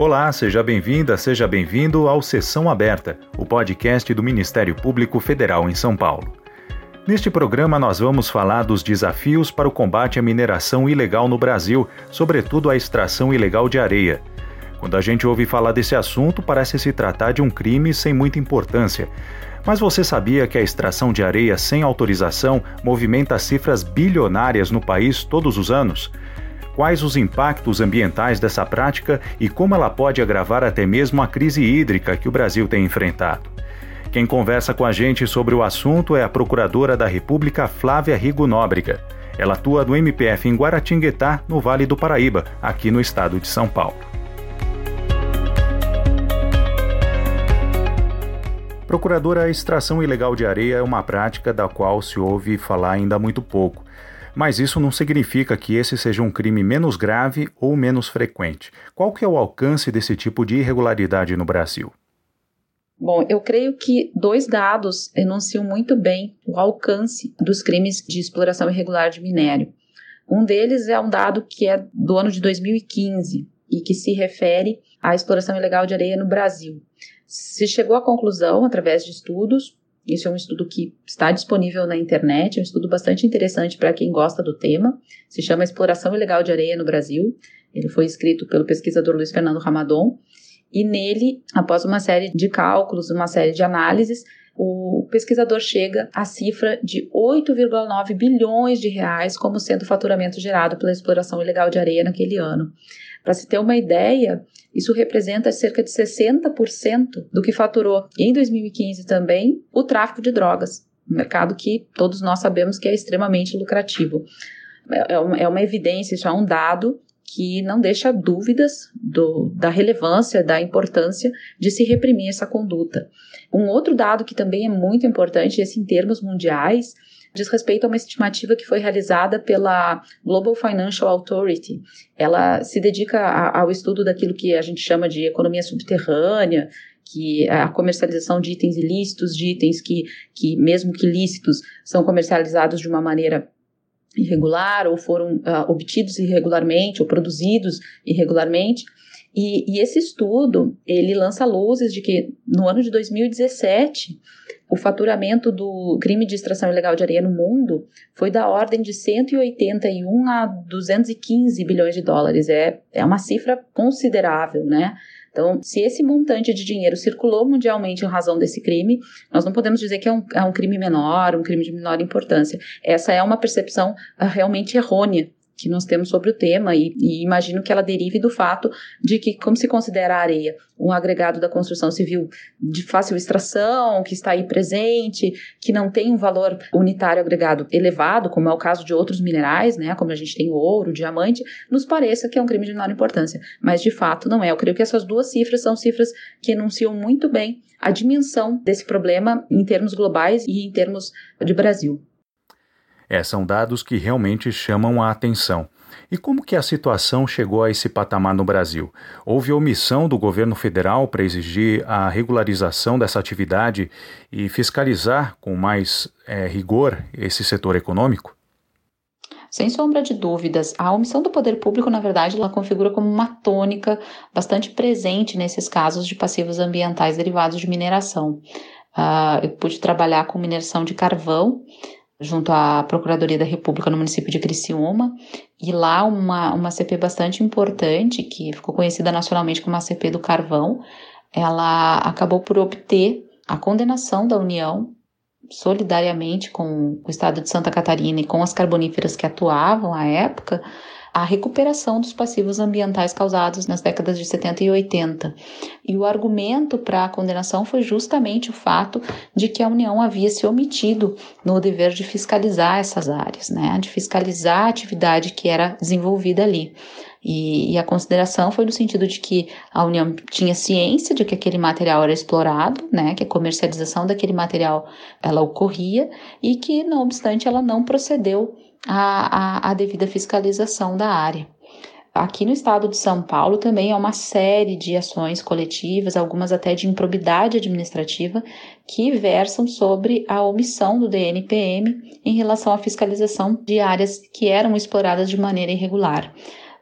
Olá, seja bem-vinda, seja bem-vindo ao Sessão Aberta, o podcast do Ministério Público Federal em São Paulo. Neste programa, nós vamos falar dos desafios para o combate à mineração ilegal no Brasil, sobretudo a extração ilegal de areia. Quando a gente ouve falar desse assunto, parece se tratar de um crime sem muita importância. Mas você sabia que a extração de areia sem autorização movimenta cifras bilionárias no país todos os anos? Quais os impactos ambientais dessa prática e como ela pode agravar até mesmo a crise hídrica que o Brasil tem enfrentado? Quem conversa com a gente sobre o assunto é a Procuradora da República Flávia Rigo Nóbrega. Ela atua no MPF em Guaratinguetá, no Vale do Paraíba, aqui no estado de São Paulo. Procuradora, a extração ilegal de areia é uma prática da qual se ouve falar ainda muito pouco. Mas isso não significa que esse seja um crime menos grave ou menos frequente. Qual que é o alcance desse tipo de irregularidade no Brasil? Bom, eu creio que dois dados enunciam muito bem o alcance dos crimes de exploração irregular de minério. Um deles é um dado que é do ano de 2015 e que se refere à exploração ilegal de areia no Brasil. Se chegou à conclusão, através de estudos, isso é um estudo que está disponível na internet, é um estudo bastante interessante para quem gosta do tema. Se chama Exploração Ilegal de Areia no Brasil. Ele foi escrito pelo pesquisador Luiz Fernando Ramadon. E nele, após uma série de cálculos, uma série de análises, o pesquisador chega à cifra de 8,9 bilhões de reais como sendo o faturamento gerado pela exploração ilegal de areia naquele ano. Para se ter uma ideia, isso representa cerca de 60% do que faturou em 2015 também o tráfico de drogas, um mercado que todos nós sabemos que é extremamente lucrativo. É, é uma, é uma evidência, isso é um dado que não deixa dúvidas do, da relevância, da importância de se reprimir essa conduta. Um outro dado que também é muito importante, esse em termos mundiais, diz respeito a uma estimativa que foi realizada pela Global Financial Authority. Ela se dedica a, ao estudo daquilo que a gente chama de economia subterrânea, que é a comercialização de itens ilícitos, de itens que, que mesmo que lícitos, são comercializados de uma maneira irregular ou foram uh, obtidos irregularmente ou produzidos irregularmente. E, e, esse estudo, ele lança luzes de que no ano de 2017, o faturamento do crime de extração ilegal de areia no mundo foi da ordem de 181 a 215 bilhões de dólares. É, é uma cifra considerável, né? Então, se esse montante de dinheiro circulou mundialmente em razão desse crime, nós não podemos dizer que é um, é um crime menor, um crime de menor importância. Essa é uma percepção uh, realmente errônea que nós temos sobre o tema e, e, imagino que ela derive do fato de que, como se considera a areia um agregado da construção civil de fácil extração, que está aí presente, que não tem um valor unitário agregado elevado, como é o caso de outros minerais, né, como a gente tem ouro, diamante, nos pareça que é um crime de menor importância, mas de fato não é. Eu creio que essas duas cifras são cifras que enunciam muito bem a dimensão desse problema em termos globais e em termos de Brasil. É, são dados que realmente chamam a atenção. E como que a situação chegou a esse patamar no Brasil? Houve omissão do governo federal para exigir a regularização dessa atividade e fiscalizar com mais é, rigor esse setor econômico? Sem sombra de dúvidas, a omissão do poder público, na verdade, ela configura como uma tônica bastante presente nesses casos de passivos ambientais derivados de mineração. Uh, eu pude trabalhar com mineração de carvão junto à Procuradoria da República no município de Criciúma, e lá uma, uma CP bastante importante, que ficou conhecida nacionalmente como a CP do Carvão, ela acabou por obter a condenação da União solidariamente com o estado de Santa Catarina e com as carboníferas que atuavam à época, a recuperação dos passivos ambientais causados nas décadas de 70 e 80. E o argumento para a condenação foi justamente o fato de que a União havia se omitido no dever de fiscalizar essas áreas, né, de fiscalizar a atividade que era desenvolvida ali. E, e, a consideração foi no sentido de que a União tinha ciência de que aquele material era explorado, né, que a comercialização daquele material ela ocorria e que, não obstante, ela não procedeu à, à, à devida fiscalização da área. Aqui no estado de São Paulo também há uma série de ações coletivas, algumas até de improbidade administrativa, que versam sobre a omissão do DNPM em relação à fiscalização de áreas que eram exploradas de maneira irregular.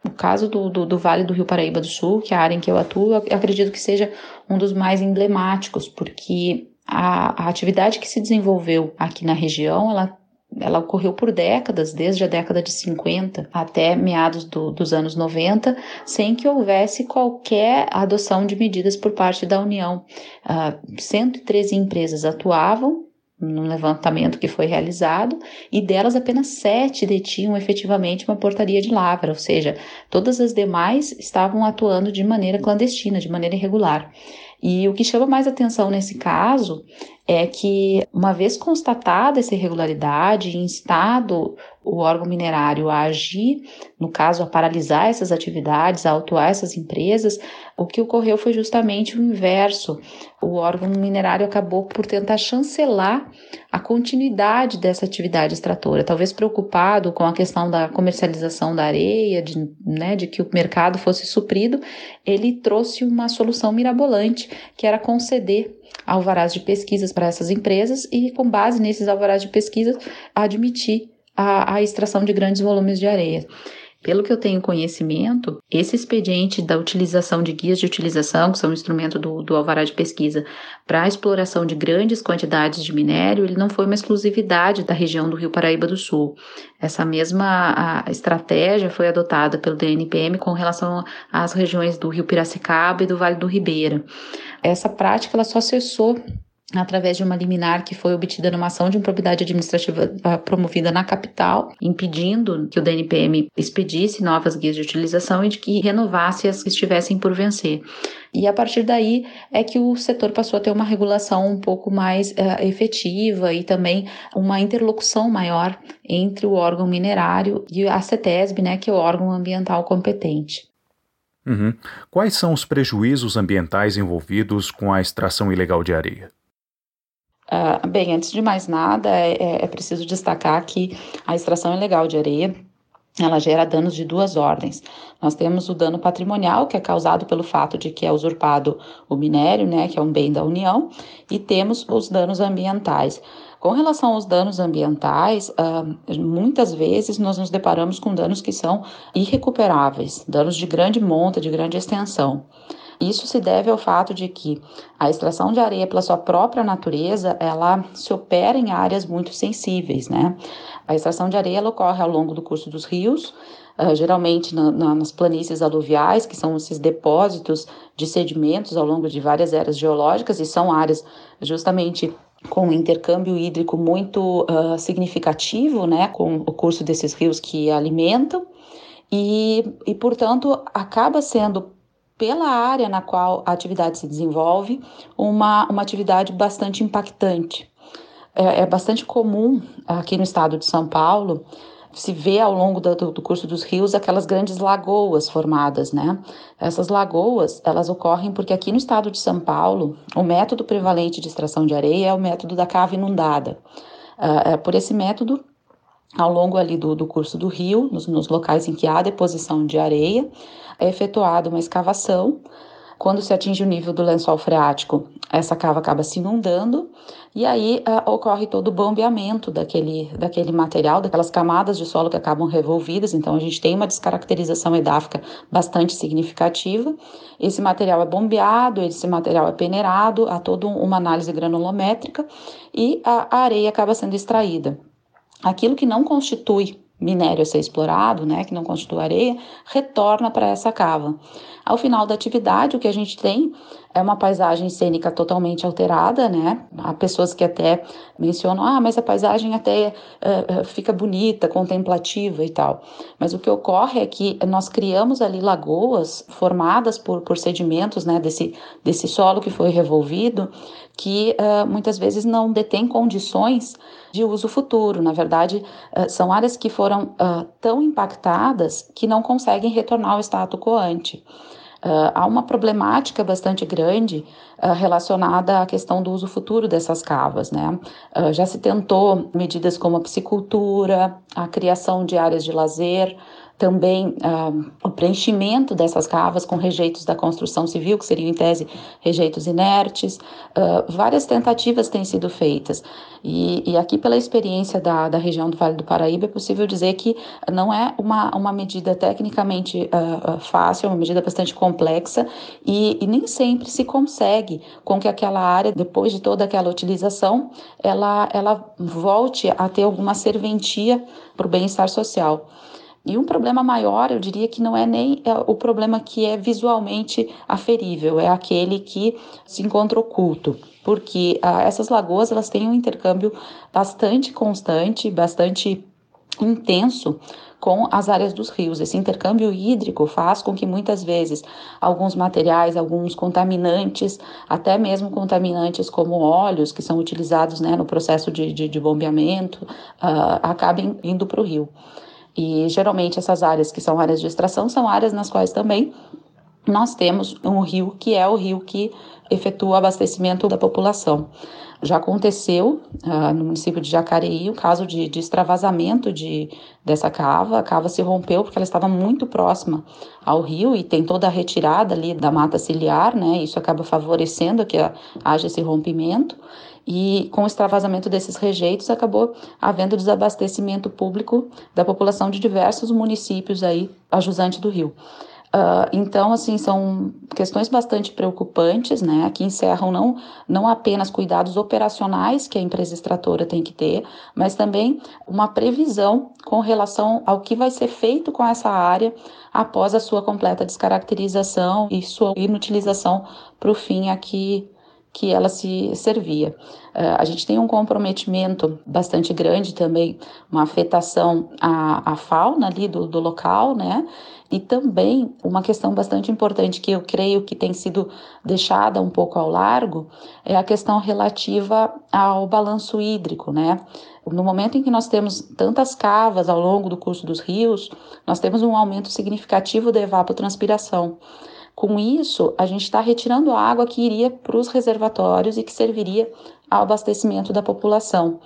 No caso do, do, do, Vale do Rio Paraíba do Sul, que é a área em que eu atuo, eu acredito que seja um dos mais emblemáticos, porque a, a atividade que se desenvolveu aqui na região, ela ela ocorreu por décadas, desde a década de 50 até meados do, dos anos 90, sem que houvesse qualquer adoção de medidas por parte da União. Uh, 113 empresas atuavam no levantamento que foi realizado, e delas apenas sete detinham efetivamente uma portaria de lavra, ou seja, todas as demais estavam atuando de maneira clandestina, de maneira irregular. E o que chama mais atenção nesse caso é que, uma vez constatada essa irregularidade, instado o órgão minerário a agir, no caso, a paralisar essas atividades, a autuar essas empresas, o que ocorreu foi justamente o inverso. O órgão minerário acabou por tentar chancelar a continuidade dessa atividade extratora, talvez preocupado com a questão da comercialização da areia, de, né, de que o mercado fosse suprido, ele trouxe uma solução mirabolante, que era conceder alvarás de pesquisas para essas empresas e, com base nesses alvarás de pesquisa, admitir a, a extração de grandes volumes de areia. Pelo que eu tenho conhecimento, esse expediente da utilização de guias de utilização, que são um instrumento do, do alvará de pesquisa, para a exploração de grandes quantidades de minério, ele não foi uma exclusividade da região do Rio Paraíba do Sul. Essa mesma estratégia foi adotada pelo DNPM com relação às regiões do Rio Piracicaba e do Vale do Ribeira. Essa prática ela só cessou através de uma liminar que foi obtida numa ação de improbidade administrativa ah, promovida na capital, impedindo que o DNPM expedisse novas guias de utilização e de que renovasse as que estivessem por vencer. E a partir daí é que o setor passou a ter uma regulação um pouco mais uh, efetiva e também uma interlocução maior entre o órgão minerário e a CETESB, né, que é o órgão ambiental competente. Uhum. Quais são os prejuízos ambientais envolvidos com a extração ilegal de areia? Uh, bem, antes de mais nada, é, é, é preciso destacar que a extração ilegal de areia ela gera danos de duas ordens. Nós temos o dano patrimonial, que é causado pelo fato de que é usurpado o minério, né, que é um bem da União, e temos os danos ambientais. Com relação aos danos ambientais, uh, muitas vezes nós nos deparamos com danos que são irrecuperáveis, danos de grande monta, de grande extensão. Isso se deve ao fato de que a extração de areia, pela sua própria natureza, ela se opera em áreas muito sensíveis, né? A extração de areia ocorre ao longo do curso dos rios, uh, geralmente na, na, nas planícies aluviais, que são esses depósitos de sedimentos ao longo de várias eras geológicas, e são áreas justamente com um intercâmbio hídrico muito uh, significativo, né, com o curso desses rios que alimentam, e, e portanto acaba sendo pela área na qual a atividade se desenvolve, uma, uma atividade bastante impactante. É, é bastante comum aqui no estado de São Paulo se vê ao longo do, do, curso dos rios aquelas grandes lagoas formadas, né? Essas lagoas, elas ocorrem porque aqui no estado de São Paulo, o método prevalente de extração de areia é o método da cava inundada. Uh, é por esse método, ao longo ali do, do curso do rio, nos, nos locais em que há deposição de areia, é efetuada uma escavação. Quando se atinge o nível do lençol freático, essa cava acaba se inundando e aí uh, ocorre todo o bombeamento daquele, daquele material, daquelas camadas de solo que acabam revolvidas. Então a gente tem uma descaracterização edáfica bastante significativa. Esse material é bombeado, esse material é peneirado, há toda uma análise granulométrica e a, a areia acaba sendo extraída. Aquilo que não constitui minério a ser explorado, né, que não constitui areia, retorna para essa cava. Ao final da atividade, o que a gente tem é uma paisagem cênica totalmente alterada, né? Há pessoas que até mencionam, ah, mas a paisagem até uh, fica bonita, contemplativa e tal. Mas o que ocorre é que nós criamos ali lagoas formadas por, por sedimentos, né, desse, desse solo que foi revolvido, que uh, muitas vezes não detém condições de uso futuro. Na verdade, uh, são áreas que foram tão impactadas que não conseguem retornar ao status quo ante. Uh, há uma problemática bastante grande uh, relacionada à questão do uso futuro dessas cavas. Né? Uh, já se tentou medidas como a piscicultura, a criação de áreas de lazer, também uh, o preenchimento dessas cavas com rejeitos da construção civil, que seriam em tese rejeitos inertes. Uh, várias tentativas têm sido feitas. E, e, aqui, pela experiência da, da região do Vale do Paraíba, é possível dizer que não é uma, uma medida tecnicamente uh, fácil, é uma medida bastante complexa e, e nem sempre se consegue com que aquela área, depois de toda aquela utilização, ela, ela volte a ter alguma serventia para o bem-estar social. E um problema maior, eu diria que não é nem é o problema que é visualmente aferível, é aquele que se encontra oculto, porque ah, essas lagoas elas têm um intercâmbio bastante constante, bastante intenso com as áreas dos rios. Esse intercâmbio hídrico faz com que muitas vezes alguns materiais, alguns contaminantes, até mesmo contaminantes como óleos que são utilizados né, no processo de, de, de bombeamento, uh, acabem indo para o rio. E geralmente essas áreas que são áreas de extração são áreas nas quais também nós temos um rio que é o rio que efetua o abastecimento da população. Já aconteceu uh, no município de Jacareí o caso de, de extravasamento de, dessa cava. A cava se rompeu porque ela estava muito próxima ao rio e tem toda a retirada ali da mata ciliar, né? Isso acaba favorecendo que haja esse rompimento. E com o extravasamento desses rejeitos, acabou havendo desabastecimento público da população de diversos municípios aí, a jusante do Rio. Uh, então, assim, são questões bastante preocupantes, né, que encerram não, não apenas cuidados operacionais que a empresa extratora tem que ter, mas também uma previsão com relação ao que vai ser feito com essa área após a sua completa descaracterização e sua inutilização para o fim aqui que ela se servia. Uh, a gente tem um comprometimento bastante grande também, uma afetação à, à fauna ali do, do local, né? E também uma questão bastante importante que eu creio que tem sido deixada um pouco ao largo é a questão relativa ao balanço hídrico, né? No momento em que nós temos tantas cavas ao longo do curso dos rios, nós temos um aumento significativo da evapotranspiração. Com isso, a gente está retirando a água que iria para os reservatórios e que serviria ao abastecimento da população.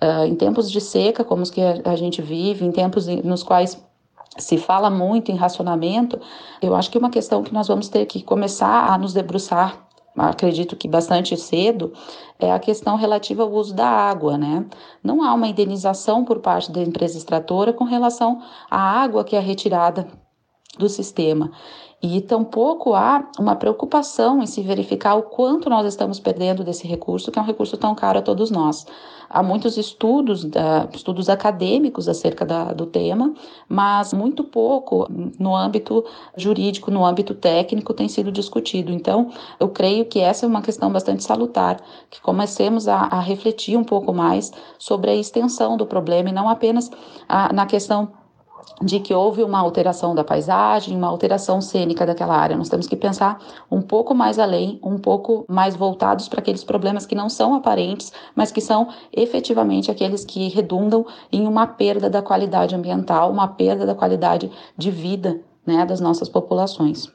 Uh, em tempos de seca, como os que a, gente vive, em tempos nos quais se fala muito em racionamento, eu acho que uma questão que nós vamos ter que começar a nos debruçar acredito que bastante cedo, é a questão relativa ao uso da água, né? Não há uma indenização por parte da empresa extratora com relação à água que é retirada do sistema. E tampouco há uma preocupação em se verificar o quanto nós estamos perdendo desse recurso, que é um recurso tão caro a todos nós. Há muitos estudos, uh, estudos acadêmicos acerca do tema, mas muito pouco no âmbito jurídico, no âmbito técnico tem sido discutido. Então, eu creio que essa é uma questão bastante salutar, que comecemos a, a refletir um pouco mais sobre a extensão do problema e não apenas a, na questão de que houve uma alteração da paisagem, uma alteração cênica daquela área. Nós temos que pensar um pouco mais além, um pouco mais voltados para aqueles problemas que não são aparentes, mas que são efetivamente aqueles que redundam em uma perda da qualidade ambiental, uma perda da qualidade de vida né, das nossas populações.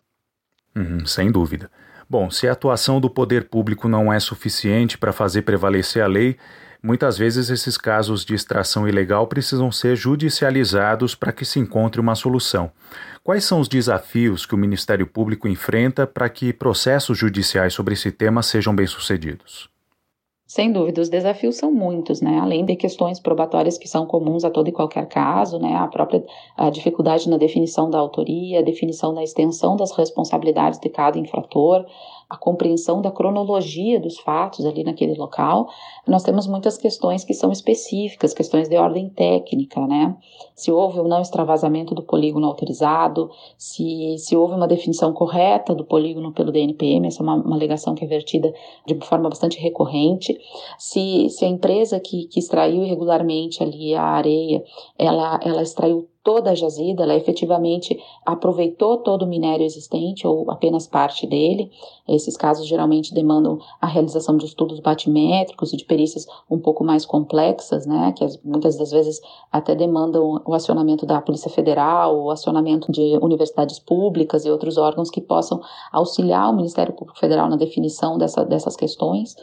Uhum, sem dúvida. Bom, se a atuação do poder público não é suficiente para fazer prevalecer a lei, Muitas vezes esses casos de extração ilegal precisam ser judicializados para que se encontre uma solução. Quais são os desafios que o Ministério Público enfrenta para que processos judiciais sobre esse tema sejam bem-sucedidos? Sem dúvida, os desafios são muitos, né? Além de questões probatórias que são comuns a todo e qualquer caso, né? A própria a dificuldade na definição da autoria, a definição da extensão das responsabilidades de cada infrator, a compreensão da cronologia dos fatos ali naquele local, nós temos muitas questões que são específicas, questões de ordem técnica, né? Se houve ou não extravasamento do polígono autorizado, se, se houve uma definição correta do polígono pelo DNPM, essa é uma, uma alegação que é vertida de forma bastante recorrente, se, se a empresa que, que extraiu irregularmente ali a areia, ela, ela extraiu toda a jazida, ela efetivamente aproveitou todo o minério existente ou apenas parte dele. Esses casos geralmente demandam a realização de estudos batimétricos e de perícias um pouco mais complexas, né, que muitas das vezes até demandam o acionamento da Polícia Federal, o acionamento de universidades públicas e outros órgãos que possam auxiliar o Ministério Público Federal na definição dessa, dessas questões.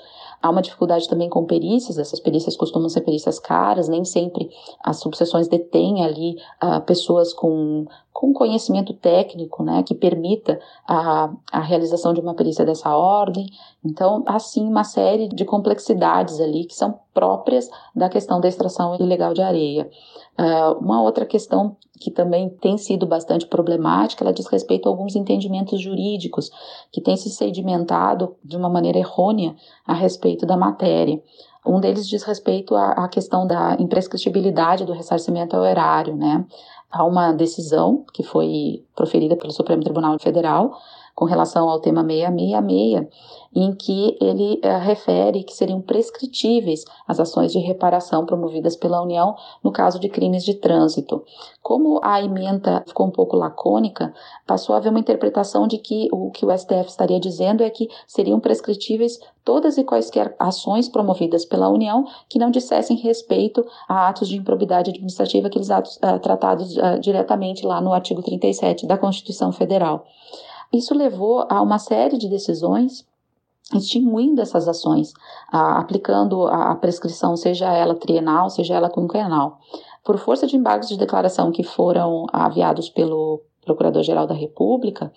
Há uma dificuldade também com perícias, essas perícias costumam ser perícias caras, nem sempre as subseções detêm ali uh, pessoas com, com conhecimento técnico, né, que permita a, a realização de uma perícia dessa ordem. Então, há sim uma série de complexidades ali que são próprias da questão da extração ilegal de areia. Uh, uma outra questão que também tem sido bastante problemática, ela diz respeito a alguns entendimentos jurídicos que têm se sedimentado de uma maneira errônea a respeito da matéria. Um deles diz respeito à questão da imprescritibilidade do ressarcimento ao erário, né? Há uma decisão que foi proferida pelo Supremo Tribunal Federal com relação ao tema 666, em que ele é, refere que seriam prescritíveis as ações de reparação promovidas pela União no caso de crimes de trânsito. Como a emenda ficou um pouco lacônica, passou a haver uma interpretação de que o que o STF estaria dizendo é que seriam prescritíveis todas e quaisquer ações promovidas pela União que não dissessem respeito a atos de improbidade administrativa, aqueles atos uh, tratados uh, diretamente lá no artigo 37 da Constituição Federal. Isso levou a uma série de decisões extinguindo essas ações, aplicando a prescrição, seja ela trienal, seja ela quinquenal. Por força de embargos de declaração que foram aviados pelo Procurador-Geral da República,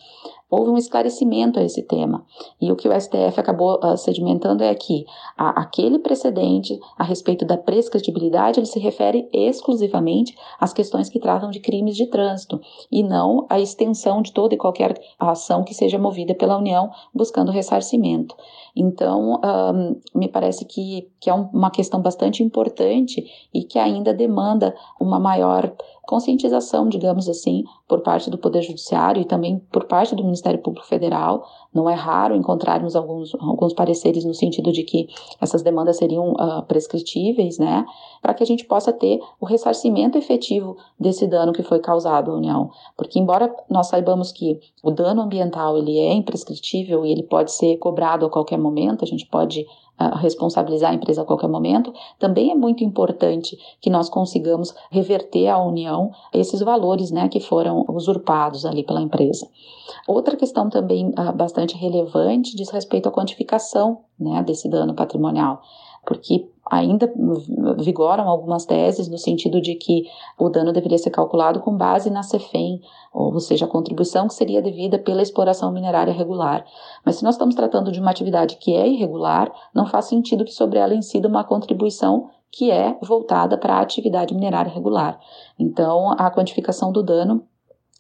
houve um esclarecimento a esse tema. E o que o STF acabou uh, sedimentando é que a, aquele precedente a respeito da prescritibilidade ele se refere exclusivamente às questões que tratam de crimes de trânsito e não à extensão de toda e qualquer ação que seja movida pela União buscando ressarcimento. Então, um, me parece que, que é um, uma questão bastante importante e que ainda demanda uma maior conscientização, digamos assim, por parte do Poder Judiciário e também por parte do Ministério Público Federal. Não é raro encontrarmos alguns, alguns pareceres no sentido de que essas demandas seriam uh, prescritíveis, né, para que a gente possa ter o ressarcimento efetivo desse dano que foi causado à União. Porque, embora nós saibamos que o dano ambiental ele é imprescritível e ele pode ser cobrado a qualquer momento, a gente pode responsabilizar a empresa a qualquer momento, também é muito importante que nós consigamos reverter à União esses valores né, que foram usurpados ali pela empresa. Outra questão também uh, bastante relevante diz respeito à quantificação né, desse dano patrimonial, porque ainda vigoram algumas teses no sentido de que o dano deveria ser calculado com base na CEFEM, ou seja, a contribuição que seria devida pela exploração minerária regular. Mas se nós estamos tratando de uma atividade que é irregular, não faz sentido que sobre ela incida uma contribuição que é voltada para a atividade minerária regular. Então, a quantificação do dano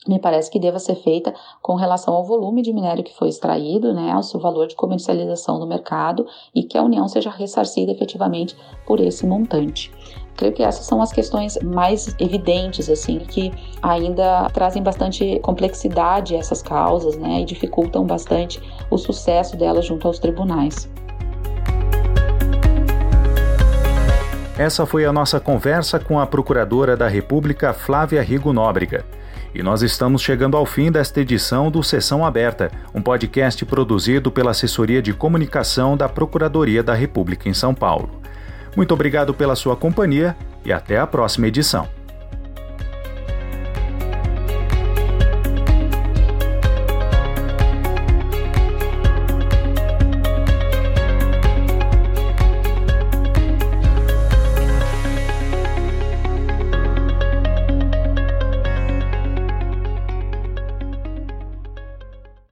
me parece que deva ser feita com relação ao volume de minério que foi extraído, né, ao seu valor de comercialização no mercado e que a União seja ressarcida efetivamente por esse montante. Creio que essas são as questões mais evidentes, assim, que ainda trazem bastante complexidade essas causas, né, e dificultam bastante o sucesso delas junto aos tribunais. Essa foi a nossa conversa com a Procuradora da República Flávia Rigo Nóbrega. E nós estamos chegando ao fim desta edição do Sessão Aberta, um podcast produzido pela Assessoria de Comunicação da Procuradoria da República em São Paulo. Muito obrigado pela sua companhia e até a próxima edição.